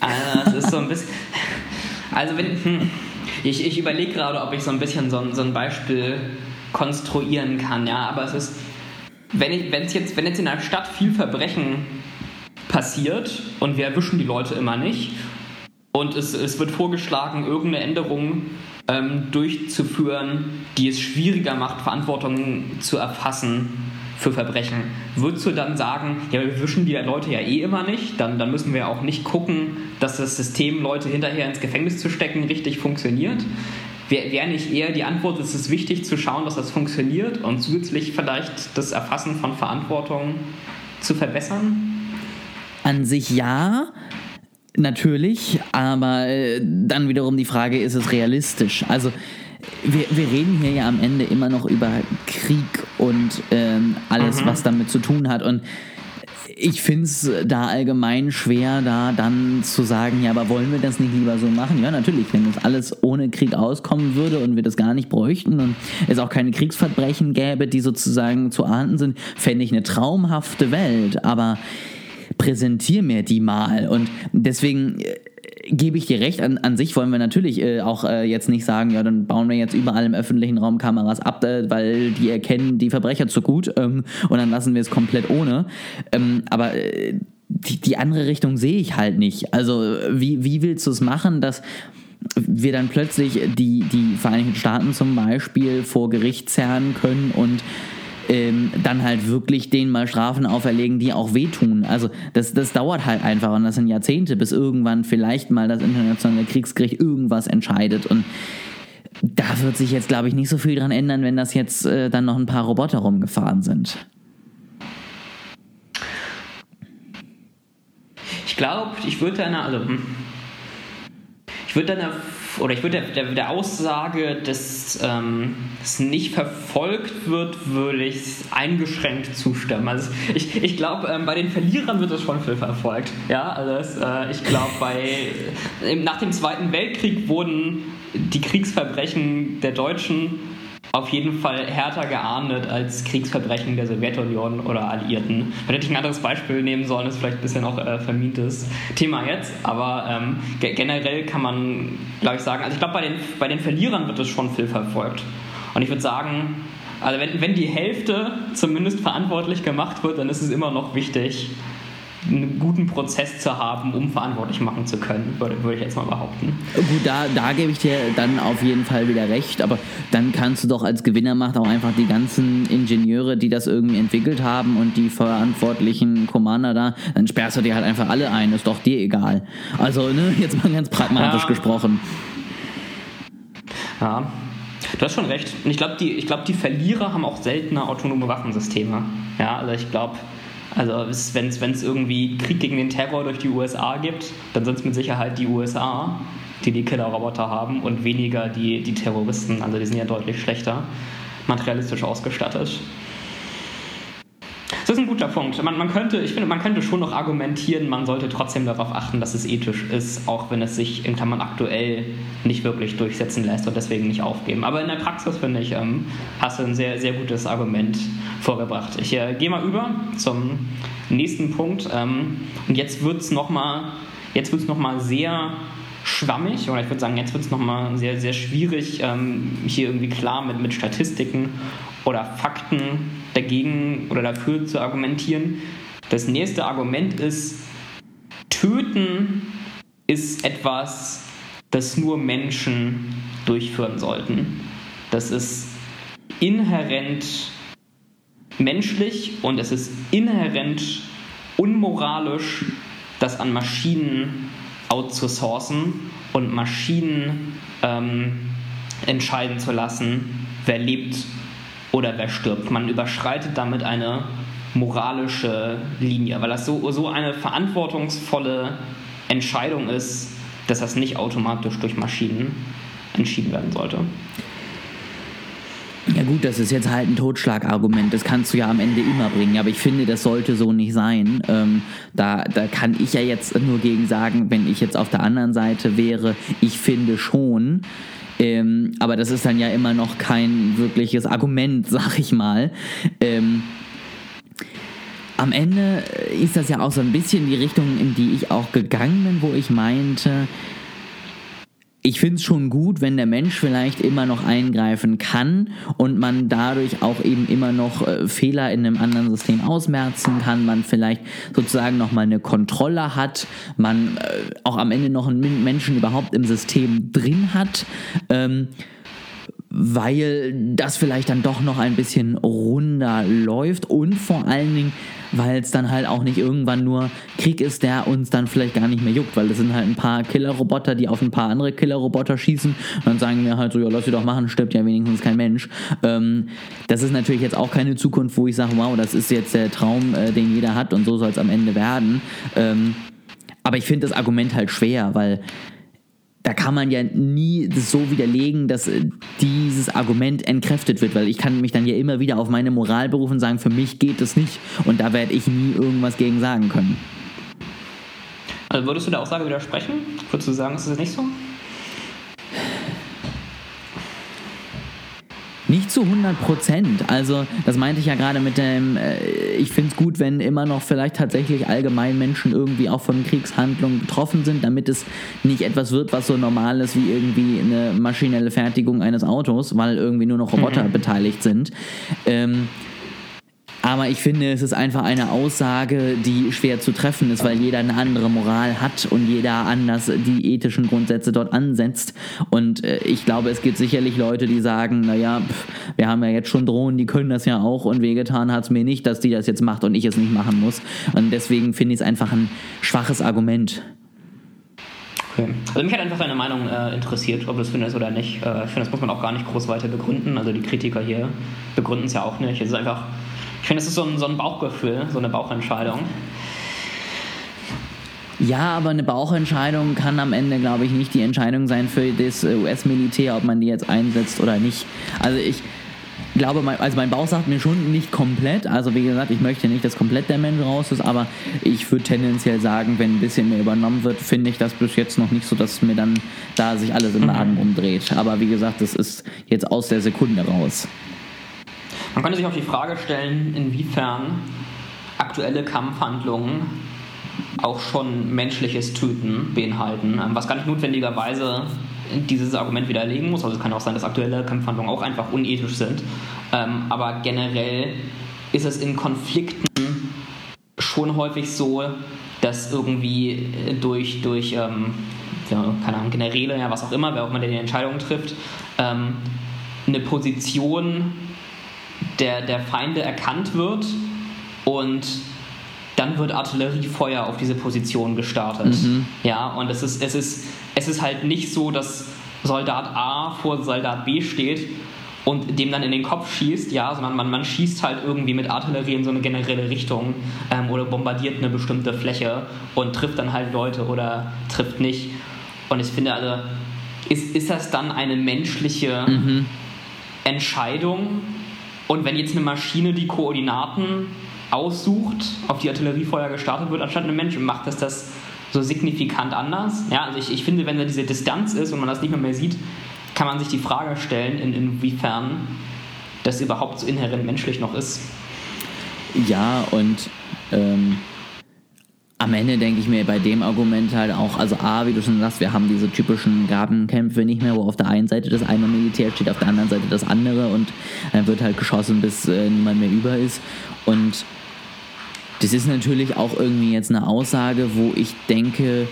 Also, das ist so ein bisschen. Also, wenn. Hm, ich, ich überlege gerade, ob ich so ein bisschen so, so ein Beispiel konstruieren kann, ja, aber es ist. Wenn, ich, wenn's jetzt, wenn jetzt in einer Stadt viel Verbrechen passiert und wir erwischen die Leute immer nicht und es, es wird vorgeschlagen, irgendeine Änderung ähm, durchzuführen, die es schwieriger macht, Verantwortung zu erfassen für Verbrechen. Würdest du dann sagen, ja, wir wischen die Leute ja eh immer nicht, dann, dann müssen wir auch nicht gucken, dass das System, Leute hinterher ins Gefängnis zu stecken, richtig funktioniert? Wäre wär nicht eher die Antwort, es ist wichtig zu schauen, dass das funktioniert und zusätzlich vielleicht das Erfassen von Verantwortung zu verbessern? An sich ja, natürlich, aber äh, dann wiederum die Frage, ist es realistisch? Also wir, wir reden hier ja am Ende immer noch über Krieg und ähm, alles, mhm. was damit zu tun hat. Und ich finde es da allgemein schwer, da dann zu sagen, ja, aber wollen wir das nicht lieber so machen? Ja, natürlich, wenn das alles ohne Krieg auskommen würde und wir das gar nicht bräuchten und es auch keine Kriegsverbrechen gäbe, die sozusagen zu ahnden sind, fände ich eine traumhafte Welt. Aber präsentier mir die mal. Und deswegen äh, gebe ich dir recht, an, an sich wollen wir natürlich äh, auch äh, jetzt nicht sagen, ja, dann bauen wir jetzt überall im öffentlichen Raum Kameras ab, äh, weil die erkennen die Verbrecher zu gut ähm, und dann lassen wir es komplett ohne. Ähm, aber äh, die, die andere Richtung sehe ich halt nicht. Also wie, wie willst du es machen, dass wir dann plötzlich die, die Vereinigten Staaten zum Beispiel vor Gericht zerren können und ähm, dann halt wirklich denen mal Strafen auferlegen, die auch wehtun. Also das, das dauert halt einfach und das sind Jahrzehnte, bis irgendwann vielleicht mal das internationale Kriegsgericht irgendwas entscheidet und da wird sich jetzt, glaube ich, nicht so viel dran ändern, wenn das jetzt äh, dann noch ein paar Roboter rumgefahren sind. Ich glaube, ich würde deiner, also hm, ich würde deiner oder ich würde der, der, Aussage, dass ähm, es nicht verfolgt wird, würde ich eingeschränkt zustimmen. Also ich, ich glaube, ähm, bei den Verlierern wird es schon viel verfolgt. Ja, also das, äh, ich glaube, bei nach dem Zweiten Weltkrieg wurden die Kriegsverbrechen der Deutschen auf jeden Fall härter geahndet als Kriegsverbrechen der Sowjetunion oder Alliierten. Da hätte ich ein anderes Beispiel nehmen sollen, das ist vielleicht ein bisschen auch äh, vermintes Thema jetzt, aber ähm, ge generell kann man, glaube ich, sagen, also ich glaube, bei den, bei den Verlierern wird es schon viel verfolgt. Und ich würde sagen, also wenn, wenn die Hälfte zumindest verantwortlich gemacht wird, dann ist es immer noch wichtig, einen guten Prozess zu haben, um verantwortlich machen zu können, würde, würde ich jetzt mal behaupten. Gut, da, da gebe ich dir dann auf jeden Fall wieder recht, aber dann kannst du doch als Gewinnermacht auch einfach die ganzen Ingenieure, die das irgendwie entwickelt haben und die verantwortlichen Commander da, dann sperrst du dir halt einfach alle ein, ist doch dir egal. Also, ne, jetzt mal ganz pragmatisch Ja. gesprochen. Ja, du hast schon recht. Und ich glaube, die, ich glaub, die Verlierer haben auch seltener autonome Waffensysteme. Ja, also ich glaube, also wenn es irgendwie Krieg gegen den Terror durch die USA gibt, dann sind es mit Sicherheit die USA, die die Killerroboter haben und weniger die, die Terroristen. Also die sind ja deutlich schlechter materialistisch ausgestattet. Guter Punkt. Man, man könnte, ich finde, man könnte schon noch argumentieren, man sollte trotzdem darauf achten, dass es ethisch ist, auch wenn es sich in Klammern aktuell nicht wirklich durchsetzen lässt und deswegen nicht aufgeben. Aber in der Praxis, finde ich, ähm, hast du ein sehr, sehr gutes Argument vorgebracht. Ich äh, gehe mal über zum nächsten Punkt. Ähm, und jetzt wird es nochmal noch sehr schwammig oder ich würde sagen, jetzt wird es nochmal sehr, sehr schwierig, ähm, hier irgendwie klar mit, mit Statistiken oder Fakten dagegen oder dafür zu argumentieren. Das nächste Argument ist, töten ist etwas, das nur Menschen durchführen sollten. Das ist inhärent menschlich und es ist inhärent unmoralisch, das an Maschinen outzusourcen und Maschinen ähm, entscheiden zu lassen, wer lebt oder wer stirbt. Man überschreitet damit eine moralische Linie, weil das so, so eine verantwortungsvolle Entscheidung ist, dass das nicht automatisch durch Maschinen entschieden werden sollte. Ja gut, das ist jetzt halt ein Totschlagargument. Das kannst du ja am Ende immer bringen. Aber ich finde, das sollte so nicht sein. Ähm, da, da kann ich ja jetzt nur gegen sagen, wenn ich jetzt auf der anderen Seite wäre, ich finde schon. Ähm, aber das ist dann ja immer noch kein wirkliches Argument, (laughs) sag ich mal. Ähm, am Ende ist das ja auch so ein bisschen die Richtung, in die ich auch gegangen bin, wo ich meinte, ich finde es schon gut, wenn der Mensch vielleicht immer noch eingreifen kann und man dadurch auch eben immer noch äh, Fehler in einem anderen System ausmerzen kann, man vielleicht sozusagen nochmal eine Kontrolle hat, man äh, auch am Ende noch einen Menschen überhaupt im System drin hat. Ähm, weil das vielleicht dann doch noch ein bisschen runder läuft und vor allen Dingen, weil es dann halt auch nicht irgendwann nur Krieg ist, der uns dann vielleicht gar nicht mehr juckt, weil das sind halt ein paar Killerroboter, die auf ein paar andere Killerroboter schießen und dann sagen wir halt so, ja, lass sie doch machen, stirbt ja wenigstens kein Mensch. Ähm, das ist natürlich jetzt auch keine Zukunft, wo ich sage, wow, das ist jetzt der Traum, äh, den jeder hat und so soll es am Ende werden. Ähm, aber ich finde das Argument halt schwer, weil da kann man ja nie das so widerlegen, dass äh, dieses Argument entkräftet wird, weil ich kann mich dann ja immer wieder auf meine Moral berufen und sagen, für mich geht es nicht und da werde ich nie irgendwas gegen sagen können. Also würdest du der Aussage widersprechen? Würdest du sagen, ist das nicht so? Nicht zu 100 Prozent. Also, das meinte ich ja gerade mit dem, äh, ich finde es gut, wenn immer noch vielleicht tatsächlich allgemein Menschen irgendwie auch von Kriegshandlungen betroffen sind, damit es nicht etwas wird, was so normal ist wie irgendwie eine maschinelle Fertigung eines Autos, weil irgendwie nur noch Roboter mhm. beteiligt sind. Ähm, aber ich finde, es ist einfach eine Aussage, die schwer zu treffen ist, weil jeder eine andere Moral hat und jeder anders die ethischen Grundsätze dort ansetzt. Und äh, ich glaube, es gibt sicherlich Leute, die sagen, naja, wir haben ja jetzt schon Drohnen, die können das ja auch und wehgetan hat es mir nicht, dass die das jetzt macht und ich es nicht machen muss. Und deswegen finde ich es einfach ein schwaches Argument. Okay. Also mich hat einfach deine Meinung äh, interessiert, ob du das findest oder nicht. Äh, ich finde, das muss man auch gar nicht groß weiter begründen. Also die Kritiker hier begründen es ja auch nicht. Es ist einfach ich finde, es ist so ein, so ein Bauchgefühl, so eine Bauchentscheidung. Ja, aber eine Bauchentscheidung kann am Ende, glaube ich, nicht die Entscheidung sein für das US-Militär, ob man die jetzt einsetzt oder nicht. Also ich glaube, mein, also mein Bauch sagt mir schon nicht komplett. Also wie gesagt, ich möchte nicht, dass komplett der Mensch raus ist, aber ich würde tendenziell sagen, wenn ein bisschen mehr übernommen wird, finde ich das bis jetzt noch nicht so, dass mir dann da sich alles im Magen mhm. umdreht. Aber wie gesagt, das ist jetzt aus der Sekunde raus. Man könnte sich auch die Frage stellen, inwiefern aktuelle Kampfhandlungen auch schon menschliches Töten beinhalten, ähm, was gar nicht notwendigerweise dieses Argument widerlegen muss. Also es kann auch sein, dass aktuelle Kampfhandlungen auch einfach unethisch sind. Ähm, aber generell ist es in Konflikten schon häufig so, dass irgendwie durch, durch ähm, keine Ahnung, Generäle, ja, was auch immer, wer auch immer die Entscheidungen trifft, ähm, eine Position der, der Feinde erkannt wird und dann wird Artilleriefeuer auf diese Position gestartet. Mhm. Ja, und es ist, es, ist, es ist halt nicht so, dass Soldat A vor Soldat B steht und dem dann in den Kopf schießt, ja, sondern man, man schießt halt irgendwie mit Artillerie in so eine generelle Richtung ähm, oder bombardiert eine bestimmte Fläche und trifft dann halt Leute oder trifft nicht. Und ich finde also, ist, ist das dann eine menschliche mhm. Entscheidung? Und wenn jetzt eine Maschine die Koordinaten aussucht, auf die Artilleriefeuer gestartet wird, anstatt ein Mensch, macht das das so signifikant anders? Ja, also ich, ich finde, wenn da diese Distanz ist und man das nicht mehr, mehr sieht, kann man sich die Frage stellen, in, inwiefern das überhaupt so inhärent menschlich noch ist. Ja, und ähm, am Ende denke ich mir bei dem Argument halt auch, also A, wie du schon sagst, wir haben diese typischen Grabenkämpfe nicht mehr, wo auf der einen Seite das eine Militär steht, auf der anderen Seite das andere und dann wird halt geschossen, bis äh, niemand mehr über ist. Und das ist natürlich auch irgendwie jetzt eine Aussage, wo ich denke,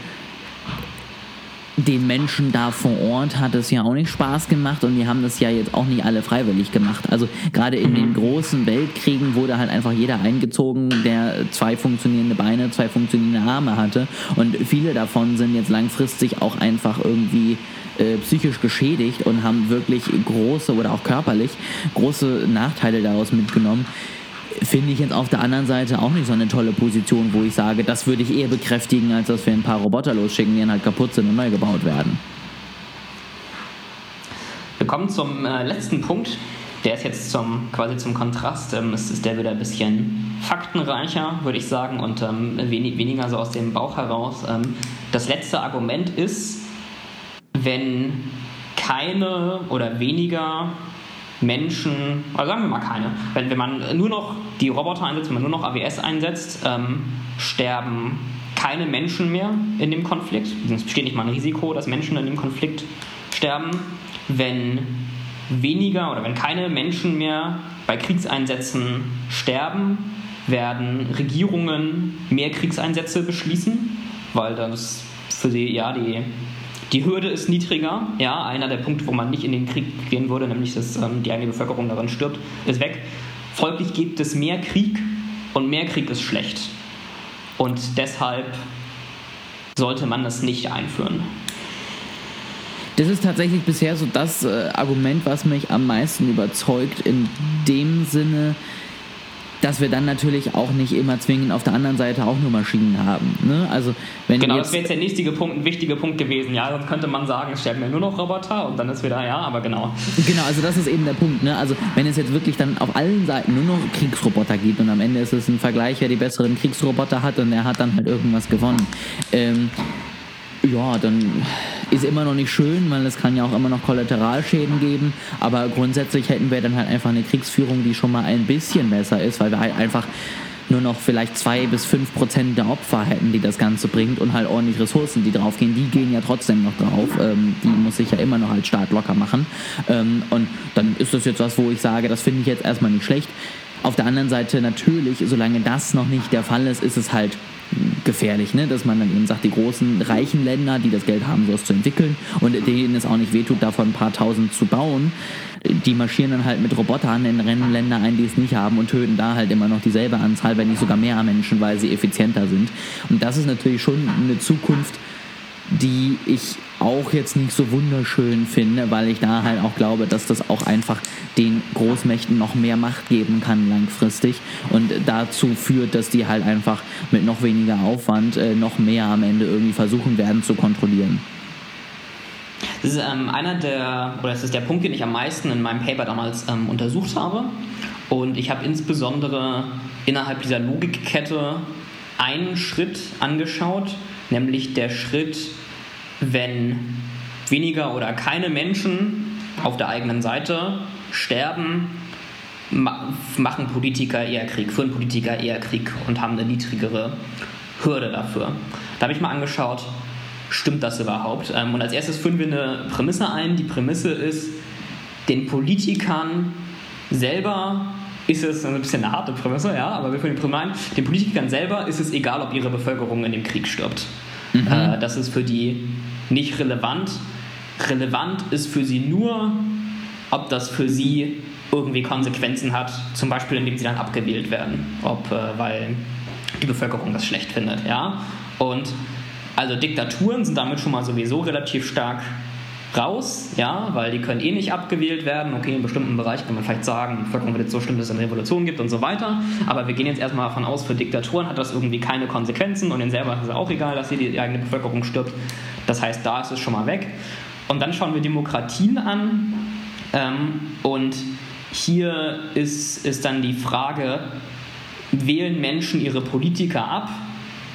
den Menschen da vor Ort hat es ja auch nicht Spaß gemacht und die haben das ja jetzt auch nicht alle freiwillig gemacht. Also gerade in mhm. den großen Weltkriegen wurde halt einfach jeder eingezogen, der zwei funktionierende Beine, zwei funktionierende Arme hatte und viele davon sind jetzt langfristig auch einfach irgendwie äh, psychisch geschädigt und haben wirklich große oder auch körperlich große Nachteile daraus mitgenommen finde ich jetzt auf der anderen Seite auch nicht so eine tolle Position, wo ich sage, das würde ich eher bekräftigen, als dass wir ein paar Roboter losschicken, die dann halt kaputt sind und neu gebaut werden. Wir kommen zum äh, letzten Punkt. Der ist jetzt zum, quasi zum Kontrast. Ähm, es ist der wieder ein bisschen faktenreicher, würde ich sagen, und ähm, wenig, weniger so aus dem Bauch heraus. Ähm, das letzte Argument ist, wenn keine oder weniger Menschen, oder sagen wir mal keine, wenn, wenn man nur noch die Roboter einsetzt, wenn man nur noch AWS einsetzt, ähm, sterben keine Menschen mehr in dem Konflikt. Es besteht nicht mal ein Risiko, dass Menschen in dem Konflikt sterben. Wenn weniger oder wenn keine Menschen mehr bei Kriegseinsätzen sterben, werden Regierungen mehr Kriegseinsätze beschließen, weil das für sie ja die die Hürde ist niedriger. Ja, einer der Punkte, wo man nicht in den Krieg gehen würde, nämlich dass ähm, die eigene Bevölkerung darin stirbt, ist weg. Folglich gibt es mehr Krieg und mehr Krieg ist schlecht. Und deshalb sollte man das nicht einführen. Das ist tatsächlich bisher so das äh, Argument, was mich am meisten überzeugt, in dem Sinne, dass wir dann natürlich auch nicht immer zwingend auf der anderen Seite auch nur Maschinen haben. Ne? Also wenn genau, das wäre jetzt der nächste Punkt, ein wichtiger Punkt gewesen. Ja, sonst könnte man sagen, es sterben ja nur noch Roboter und dann ist wieder, ja, aber genau. Genau, also das ist eben der Punkt. Ne? Also wenn es jetzt wirklich dann auf allen Seiten nur noch Kriegsroboter gibt und am Ende ist es ein Vergleich, wer die besseren Kriegsroboter hat und der hat dann halt irgendwas gewonnen. Ähm, ja, dann ist immer noch nicht schön, weil es kann ja auch immer noch Kollateralschäden geben. Aber grundsätzlich hätten wir dann halt einfach eine Kriegsführung, die schon mal ein bisschen besser ist, weil wir halt einfach nur noch vielleicht zwei bis fünf Prozent der Opfer hätten, die das Ganze bringt und halt ordentlich Ressourcen, die draufgehen, die gehen ja trotzdem noch drauf. Ähm, die muss sich ja immer noch als Staat locker machen. Ähm, und dann ist das jetzt was, wo ich sage, das finde ich jetzt erstmal nicht schlecht. Auf der anderen Seite natürlich, solange das noch nicht der Fall ist, ist es halt gefährlich, ne? dass man dann eben sagt, die großen reichen Länder, die das Geld haben, sowas zu entwickeln und denen es auch nicht wehtut, davon ein paar tausend zu bauen, die marschieren dann halt mit Robotern in Länder ein, die es nicht haben und töten da halt immer noch dieselbe Anzahl, wenn nicht sogar mehr Menschen, weil sie effizienter sind. Und das ist natürlich schon eine Zukunft, die ich auch jetzt nicht so wunderschön finde, weil ich da halt auch glaube, dass das auch einfach den Großmächten noch mehr Macht geben kann langfristig und dazu führt, dass die halt einfach mit noch weniger Aufwand äh, noch mehr am Ende irgendwie versuchen werden zu kontrollieren. Das ist ähm, einer der, oder das ist der Punkt, den ich am meisten in meinem Paper damals ähm, untersucht habe. Und ich habe insbesondere innerhalb dieser Logikkette einen Schritt angeschaut, nämlich der Schritt, wenn weniger oder keine Menschen auf der eigenen Seite sterben, machen Politiker eher Krieg, führen Politiker eher Krieg und haben eine niedrigere Hürde dafür. Da habe ich mal angeschaut, stimmt das überhaupt? Ähm, und als erstes führen wir eine Prämisse ein. Die Prämisse ist, den Politikern selber ist es ein bisschen eine harte Prämisse, ja, aber wir führen die Prämisse ein, den Politikern selber ist es egal, ob ihre Bevölkerung in dem Krieg stirbt. Mhm. Äh, das ist für die nicht relevant. Relevant ist für sie nur, ob das für sie irgendwie Konsequenzen hat, zum Beispiel indem sie dann abgewählt werden, ob, äh, weil die Bevölkerung das schlecht findet. Ja? Und also Diktaturen sind damit schon mal sowieso relativ stark raus, ja, weil die können eh nicht abgewählt werden. Okay, in bestimmten Bereichen kann man vielleicht sagen, Bevölkerung wird jetzt so stimmt, dass es eine Revolution gibt und so weiter. Aber wir gehen jetzt erstmal davon aus, für Diktaturen hat das irgendwie keine Konsequenzen und ihnen selber ist es auch egal, dass hier die eigene Bevölkerung stirbt. Das heißt, da ist es schon mal weg. Und dann schauen wir Demokratien an ähm, und hier ist, ist dann die Frage, wählen Menschen ihre Politiker ab,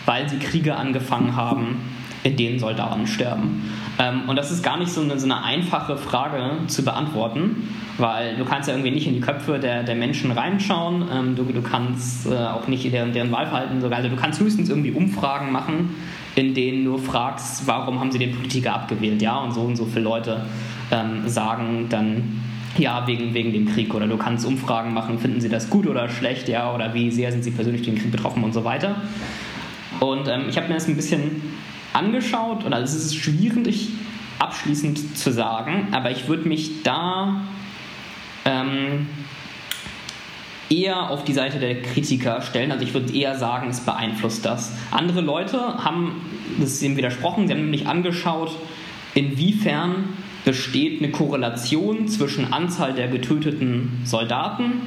weil sie Kriege angefangen haben, in denen Soldaten sterben? Ähm, und das ist gar nicht so eine, so eine, einfache Frage zu beantworten, weil du kannst ja irgendwie nicht in die Köpfe der, der Menschen reinschauen, ähm, du, du kannst äh, auch nicht deren, deren Wahlverhalten sogar, also du kannst höchstens irgendwie Umfragen machen, in denen du fragst, warum haben sie den Politiker abgewählt, ja, und so und so viele Leute ähm, sagen dann, ja, wegen, wegen dem Krieg. Oder du kannst Umfragen machen, finden sie das gut oder schlecht, ja, oder wie sehr sind sie persönlich den Krieg betroffen und so weiter. Und ähm, ich habe mir das ein bisschen angeschaut und also es ist schwierig abschließend zu sagen, aber ich würde mich da ähm, eher auf die Seite der Kritiker stellen. Also ich würde eher sagen, es beeinflusst das. Andere Leute haben das ihm widersprochen, sie haben nämlich angeschaut, inwiefern besteht eine Korrelation zwischen Anzahl der getöteten Soldaten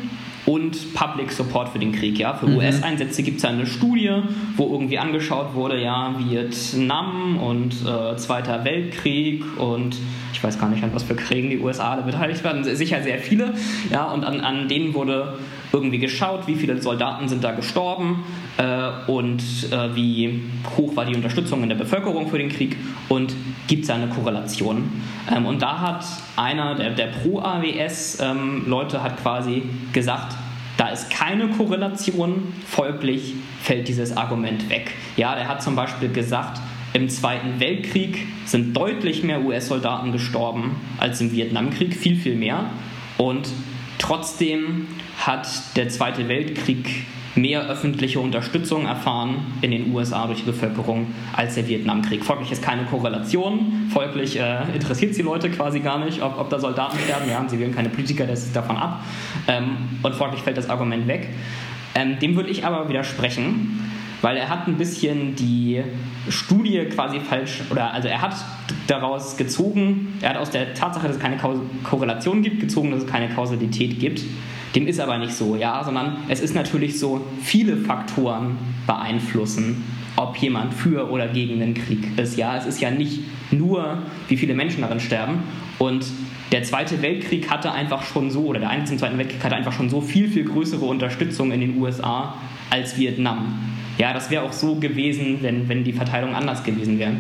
und Public Support für den Krieg. Ja? Für mhm. US-Einsätze gibt es ja eine Studie, wo irgendwie angeschaut wurde, ja, Vietnam und äh, Zweiter Weltkrieg und ich weiß gar nicht, an was für Kriegen die USA da beteiligt werden, sicher sehr viele. Ja, und an, an denen wurde irgendwie geschaut, wie viele Soldaten sind da gestorben äh, und äh, wie hoch war die Unterstützung in der Bevölkerung für den Krieg und gibt es eine Korrelation. Ähm, und da hat einer der, der Pro-AWS-Leute ähm, quasi gesagt, da ist keine Korrelation, folglich fällt dieses Argument weg. Ja, der hat zum Beispiel gesagt, im Zweiten Weltkrieg sind deutlich mehr US-Soldaten gestorben als im Vietnamkrieg, viel, viel mehr. Und trotzdem hat der Zweite Weltkrieg mehr öffentliche Unterstützung erfahren in den USA durch die Bevölkerung als der Vietnamkrieg. Folglich ist keine Korrelation, folglich äh, interessiert es die Leute quasi gar nicht, ob, ob da Soldaten sterben. Ja, sie wählen keine Politiker, das ist davon ab. Ähm, und folglich fällt das Argument weg. Ähm, dem würde ich aber widersprechen, weil er hat ein bisschen die Studie quasi falsch, oder also er hat daraus gezogen, er hat aus der Tatsache, dass es keine Korrelation gibt, gezogen, dass es keine Kausalität gibt. Dem ist aber nicht so, ja, sondern es ist natürlich so, viele Faktoren beeinflussen, ob jemand für oder gegen den Krieg ist. Ja, es ist ja nicht nur, wie viele Menschen darin sterben. Und der Zweite Weltkrieg hatte einfach schon so, oder der Einzige zum Zweiten Weltkrieg hatte einfach schon so viel, viel größere Unterstützung in den USA als Vietnam. Ja, das wäre auch so gewesen, wenn, wenn die Verteilung anders gewesen wäre.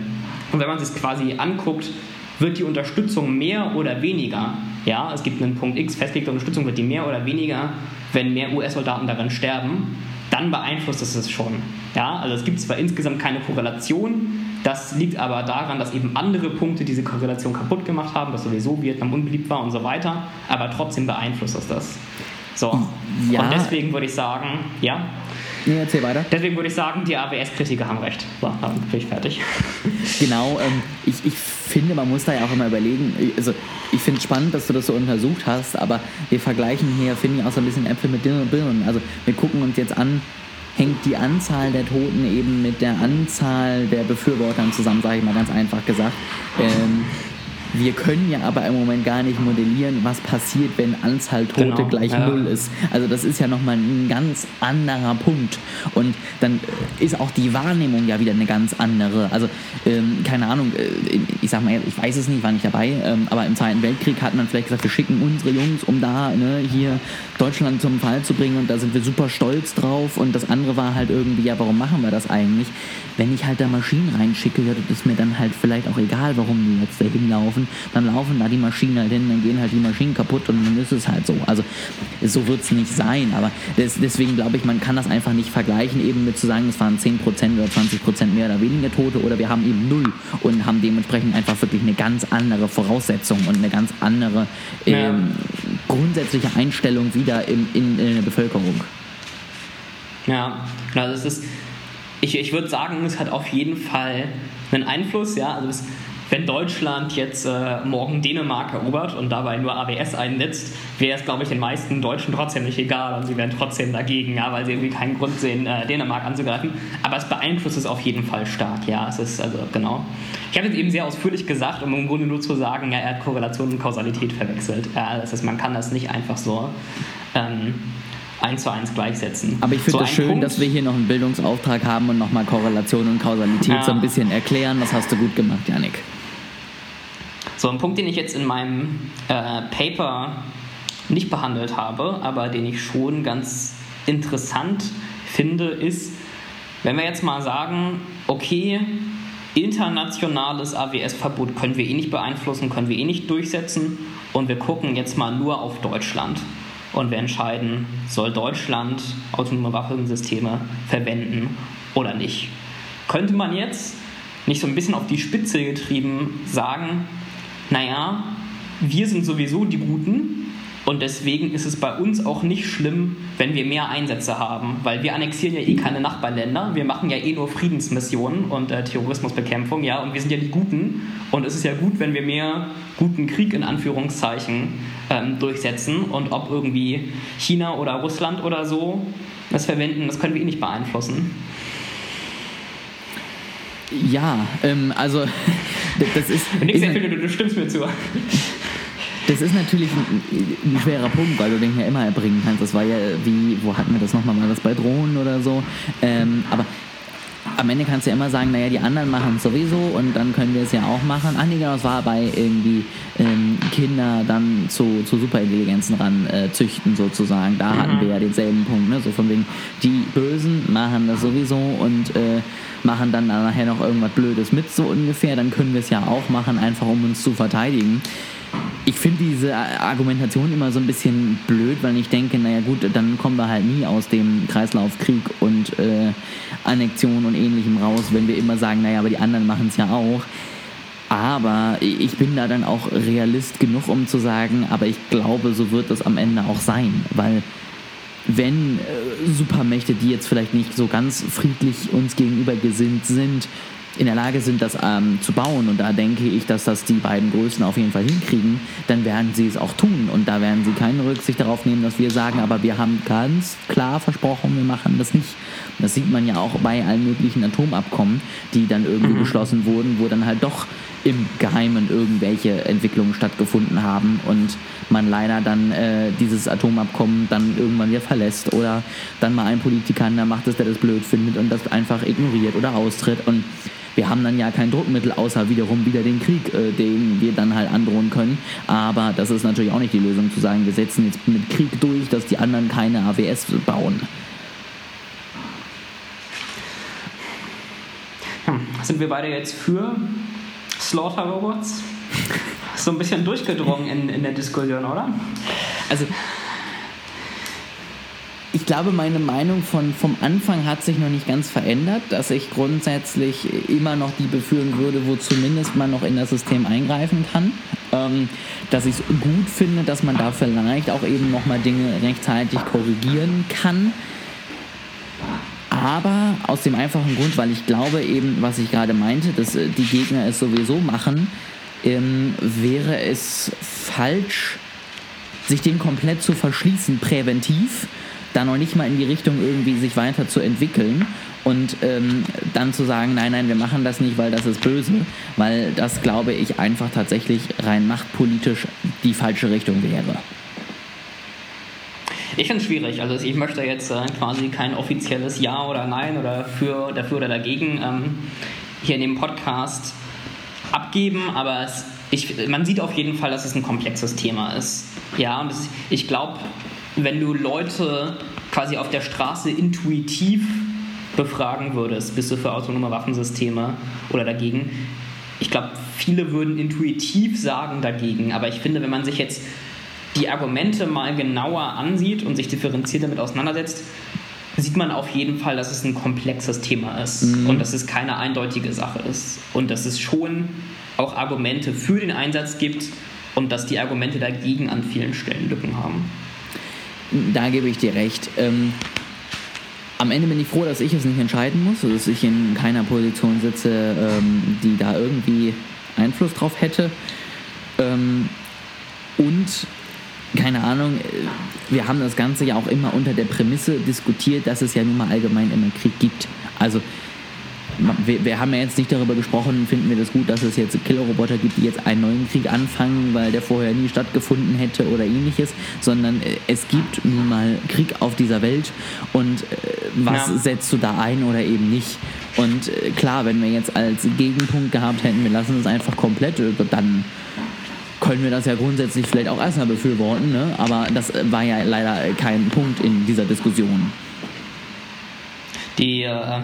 Und wenn man sich quasi anguckt, wird die Unterstützung mehr oder weniger ja, es gibt einen Punkt X, festgelegte Unterstützung, wird die mehr oder weniger, wenn mehr US-Soldaten darin sterben, dann beeinflusst es es schon. Ja, also es gibt zwar insgesamt keine Korrelation, das liegt aber daran, dass eben andere Punkte diese Korrelation kaputt gemacht haben, dass sowieso Vietnam unbeliebt war und so weiter, aber trotzdem beeinflusst es das. So, ja. und deswegen würde ich sagen, ja. Nee, erzähl weiter. Deswegen würde ich sagen, die AWS-Kritiker haben recht. So, dann bin ich fertig. (laughs) Genau, ähm, ich, ich finde, man muss da ja auch immer überlegen, also ich finde es spannend, dass du das so untersucht hast, aber wir vergleichen hier, finde ich, auch so ein bisschen Äpfel mit Birnen. Also wir gucken uns jetzt an, hängt die Anzahl der Toten eben mit der Anzahl der Befürwortern zusammen, sage ich mal ganz einfach gesagt. Ähm, wir können ja aber im Moment gar nicht modellieren, was passiert, wenn Anzahl Tote genau, gleich ja. Null ist. Also das ist ja nochmal ein ganz anderer Punkt. Und dann ist auch die Wahrnehmung ja wieder eine ganz andere. Also ähm, keine Ahnung, äh, ich sag mal, ich weiß es nicht, war nicht dabei, ähm, aber im Zweiten Weltkrieg hat man vielleicht gesagt, wir schicken unsere Jungs, um da ne, hier Deutschland zum Fall zu bringen und da sind wir super stolz drauf. Und das andere war halt irgendwie, ja, warum machen wir das eigentlich? Wenn ich halt da Maschinen reinschicke, ja, das ist mir dann halt vielleicht auch egal, warum die jetzt da hinlaufen dann laufen da die Maschinen halt hin, dann gehen halt die Maschinen kaputt und dann ist es halt so. Also so wird es nicht sein, aber des, deswegen glaube ich, man kann das einfach nicht vergleichen, eben mit zu sagen, es waren 10% oder 20% mehr oder weniger Tote oder wir haben eben null und haben dementsprechend einfach wirklich eine ganz andere Voraussetzung und eine ganz andere ähm, ja. grundsätzliche Einstellung wieder in, in, in der Bevölkerung. Ja, also es ist, ich, ich würde sagen, es hat auf jeden Fall einen Einfluss, ja, also es, wenn Deutschland jetzt äh, morgen Dänemark erobert und dabei nur AWS einsetzt, wäre es, glaube ich, den meisten Deutschen trotzdem nicht egal und sie wären trotzdem dagegen, ja, weil sie irgendwie keinen Grund sehen, äh, Dänemark anzugreifen. Aber es beeinflusst es auf jeden Fall stark, ja. Es ist also genau. Ich habe jetzt eben sehr ausführlich gesagt, um im Grunde nur zu sagen, ja, er hat Korrelation und Kausalität verwechselt. Ja, das heißt, man kann das nicht einfach so. Ähm, eins zu eins gleichsetzen. Aber ich finde es so schön, Punkt, dass wir hier noch einen Bildungsauftrag haben und nochmal Korrelation und Kausalität ja. so ein bisschen erklären. Das hast du gut gemacht, Janik. So, ein Punkt, den ich jetzt in meinem äh, Paper nicht behandelt habe, aber den ich schon ganz interessant finde, ist, wenn wir jetzt mal sagen, okay, internationales AWS-Verbot können wir eh nicht beeinflussen, können wir eh nicht durchsetzen und wir gucken jetzt mal nur auf Deutschland und wir entscheiden, soll Deutschland autonome Waffensysteme verwenden oder nicht. Könnte man jetzt nicht so ein bisschen auf die Spitze getrieben sagen, naja, wir sind sowieso die Guten und deswegen ist es bei uns auch nicht schlimm, wenn wir mehr Einsätze haben, weil wir annexieren ja eh keine Nachbarländer, wir machen ja eh nur Friedensmissionen und äh, Terrorismusbekämpfung, ja, und wir sind ja die Guten und es ist ja gut, wenn wir mehr guten Krieg in Anführungszeichen ähm, durchsetzen und ob irgendwie China oder Russland oder so das verwenden, das können wir eh nicht beeinflussen. Ja, ähm, also das ist. Nix ist, du, du stimmst mir zu. Das ist natürlich ein, ein, schwerer Punkt, weil du den ja immer erbringen kannst. Das war ja wie, wo hatten wir das nochmal? War das bei Drohnen oder so? Ähm, aber am Ende kannst du ja immer sagen, naja, die anderen machen es sowieso und dann können wir es ja auch machen. Ach nee, genau, es war bei irgendwie ähm, Kinder dann zu, zu Superintelligenzen ran äh, züchten sozusagen. Da mhm. hatten wir ja denselben Punkt, ne? so von wegen, die Bösen machen das sowieso und äh, machen dann nachher noch irgendwas Blödes mit, so ungefähr. Dann können wir es ja auch machen, einfach um uns zu verteidigen ich finde diese Argumentation immer so ein bisschen blöd, weil ich denke, naja gut, dann kommen wir halt nie aus dem Kreislauf Krieg und äh, Annexion und ähnlichem raus, wenn wir immer sagen, naja, aber die anderen machen es ja auch. Aber ich bin da dann auch realist genug, um zu sagen, aber ich glaube, so wird es am Ende auch sein, weil wenn äh, Supermächte, die jetzt vielleicht nicht so ganz friedlich uns gegenüber gesinnt sind, in der Lage sind, das ähm, zu bauen, und da denke ich, dass das die beiden Größen auf jeden Fall hinkriegen, dann werden sie es auch tun. Und da werden sie keine Rücksicht darauf nehmen, dass wir sagen, aber wir haben ganz klar versprochen, wir machen das nicht. Das sieht man ja auch bei allen möglichen Atomabkommen, die dann irgendwie mhm. geschlossen wurden, wo dann halt doch im Geheimen irgendwelche Entwicklungen stattgefunden haben und man leider dann äh, dieses Atomabkommen dann irgendwann wieder verlässt oder dann mal ein Politiker da macht es, der das blöd findet und das einfach ignoriert oder austritt und wir haben dann ja kein Druckmittel, außer wiederum wieder den Krieg, äh, den wir dann halt androhen können. Aber das ist natürlich auch nicht die Lösung zu sagen, wir setzen jetzt mit Krieg durch, dass die anderen keine AWS bauen. Hm, sind wir beide jetzt für Slaughter-Robots? So ein bisschen durchgedrungen in, in der Diskussion, oder? Also ich glaube, meine Meinung von, vom Anfang hat sich noch nicht ganz verändert, dass ich grundsätzlich immer noch die befürworten würde, wo zumindest man noch in das System eingreifen kann. Ähm, dass ich es gut finde, dass man da vielleicht auch eben nochmal Dinge rechtzeitig korrigieren kann. Aber aus dem einfachen Grund, weil ich glaube eben, was ich gerade meinte, dass äh, die Gegner es sowieso machen, ähm, wäre es falsch, sich dem komplett zu verschließen, präventiv da noch nicht mal in die Richtung irgendwie sich weiterzuentwickeln und ähm, dann zu sagen, nein, nein, wir machen das nicht, weil das ist böse, weil das, glaube ich, einfach tatsächlich rein machtpolitisch die falsche Richtung wäre. Ich finde es schwierig. Also ich möchte jetzt äh, quasi kein offizielles Ja oder Nein oder für, dafür oder dagegen ähm, hier in dem Podcast abgeben, aber es, ich, man sieht auf jeden Fall, dass es ein komplexes Thema ist. Ja, und es, ich glaube, wenn du Leute quasi auf der Straße intuitiv befragen würdest, bist du für autonome Waffensysteme oder dagegen? Ich glaube, viele würden intuitiv sagen dagegen, aber ich finde, wenn man sich jetzt die Argumente mal genauer ansieht und sich differenziert damit auseinandersetzt, sieht man auf jeden Fall, dass es ein komplexes Thema ist mhm. und dass es keine eindeutige Sache ist und dass es schon auch Argumente für den Einsatz gibt und dass die Argumente dagegen an vielen Stellen Lücken haben. Da gebe ich dir recht. Ähm, am Ende bin ich froh, dass ich es nicht entscheiden muss, dass ich in keiner Position sitze, ähm, die da irgendwie Einfluss drauf hätte. Ähm, und keine Ahnung, wir haben das Ganze ja auch immer unter der Prämisse diskutiert, dass es ja nun mal allgemein immer Krieg gibt. Also wir, wir, haben ja jetzt nicht darüber gesprochen, finden wir das gut, dass es jetzt Killerroboter gibt, die jetzt einen neuen Krieg anfangen, weil der vorher nie stattgefunden hätte oder ähnliches, sondern äh, es gibt nun mal Krieg auf dieser Welt und äh, was ja. setzt du da ein oder eben nicht? Und äh, klar, wenn wir jetzt als Gegenpunkt gehabt hätten, wir lassen es einfach komplett, dann können wir das ja grundsätzlich vielleicht auch erstmal befürworten, ne? aber das war ja leider kein Punkt in dieser Diskussion. Die, äh,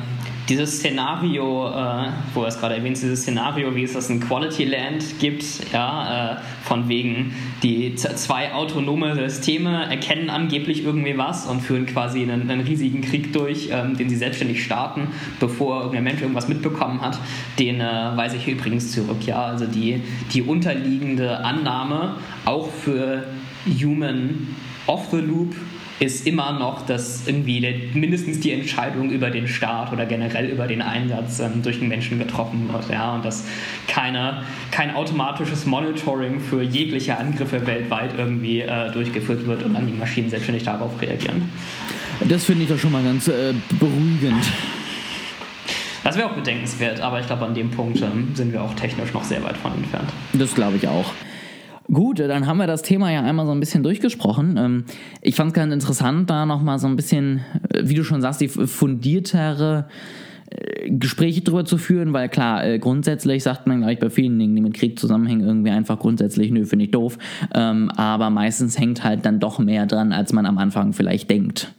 dieses Szenario, äh, wo er es gerade erwähnt, dieses Szenario, wie es das in Quality Land gibt, ja, äh, von wegen, die zwei autonome Systeme erkennen angeblich irgendwie was und führen quasi einen, einen riesigen Krieg durch, ähm, den sie selbstständig starten, bevor irgendein Mensch irgendwas mitbekommen hat, den äh, weise ich übrigens zurück. Ja, also die, die unterliegende Annahme auch für Human Off the Loop ist immer noch, dass irgendwie der, mindestens die Entscheidung über den Start oder generell über den Einsatz ähm, durch den Menschen getroffen wird. Ja? Und dass keine, kein automatisches Monitoring für jegliche Angriffe weltweit irgendwie äh, durchgeführt wird und dann die Maschinen selbstständig darauf reagieren. Das finde ich doch schon mal ganz äh, beruhigend. Das wäre auch bedenkenswert, aber ich glaube, an dem Punkt ähm, sind wir auch technisch noch sehr weit von entfernt. Das glaube ich auch. Gut, dann haben wir das Thema ja einmal so ein bisschen durchgesprochen. Ähm, ich fand es ganz interessant, da nochmal so ein bisschen, äh, wie du schon sagst, die fundiertere äh, Gespräche drüber zu führen, weil klar, äh, grundsätzlich sagt man gleich bei vielen Dingen, die mit Krieg zusammenhängen, irgendwie einfach grundsätzlich, nö, finde ich doof. Ähm, aber meistens hängt halt dann doch mehr dran, als man am Anfang vielleicht denkt.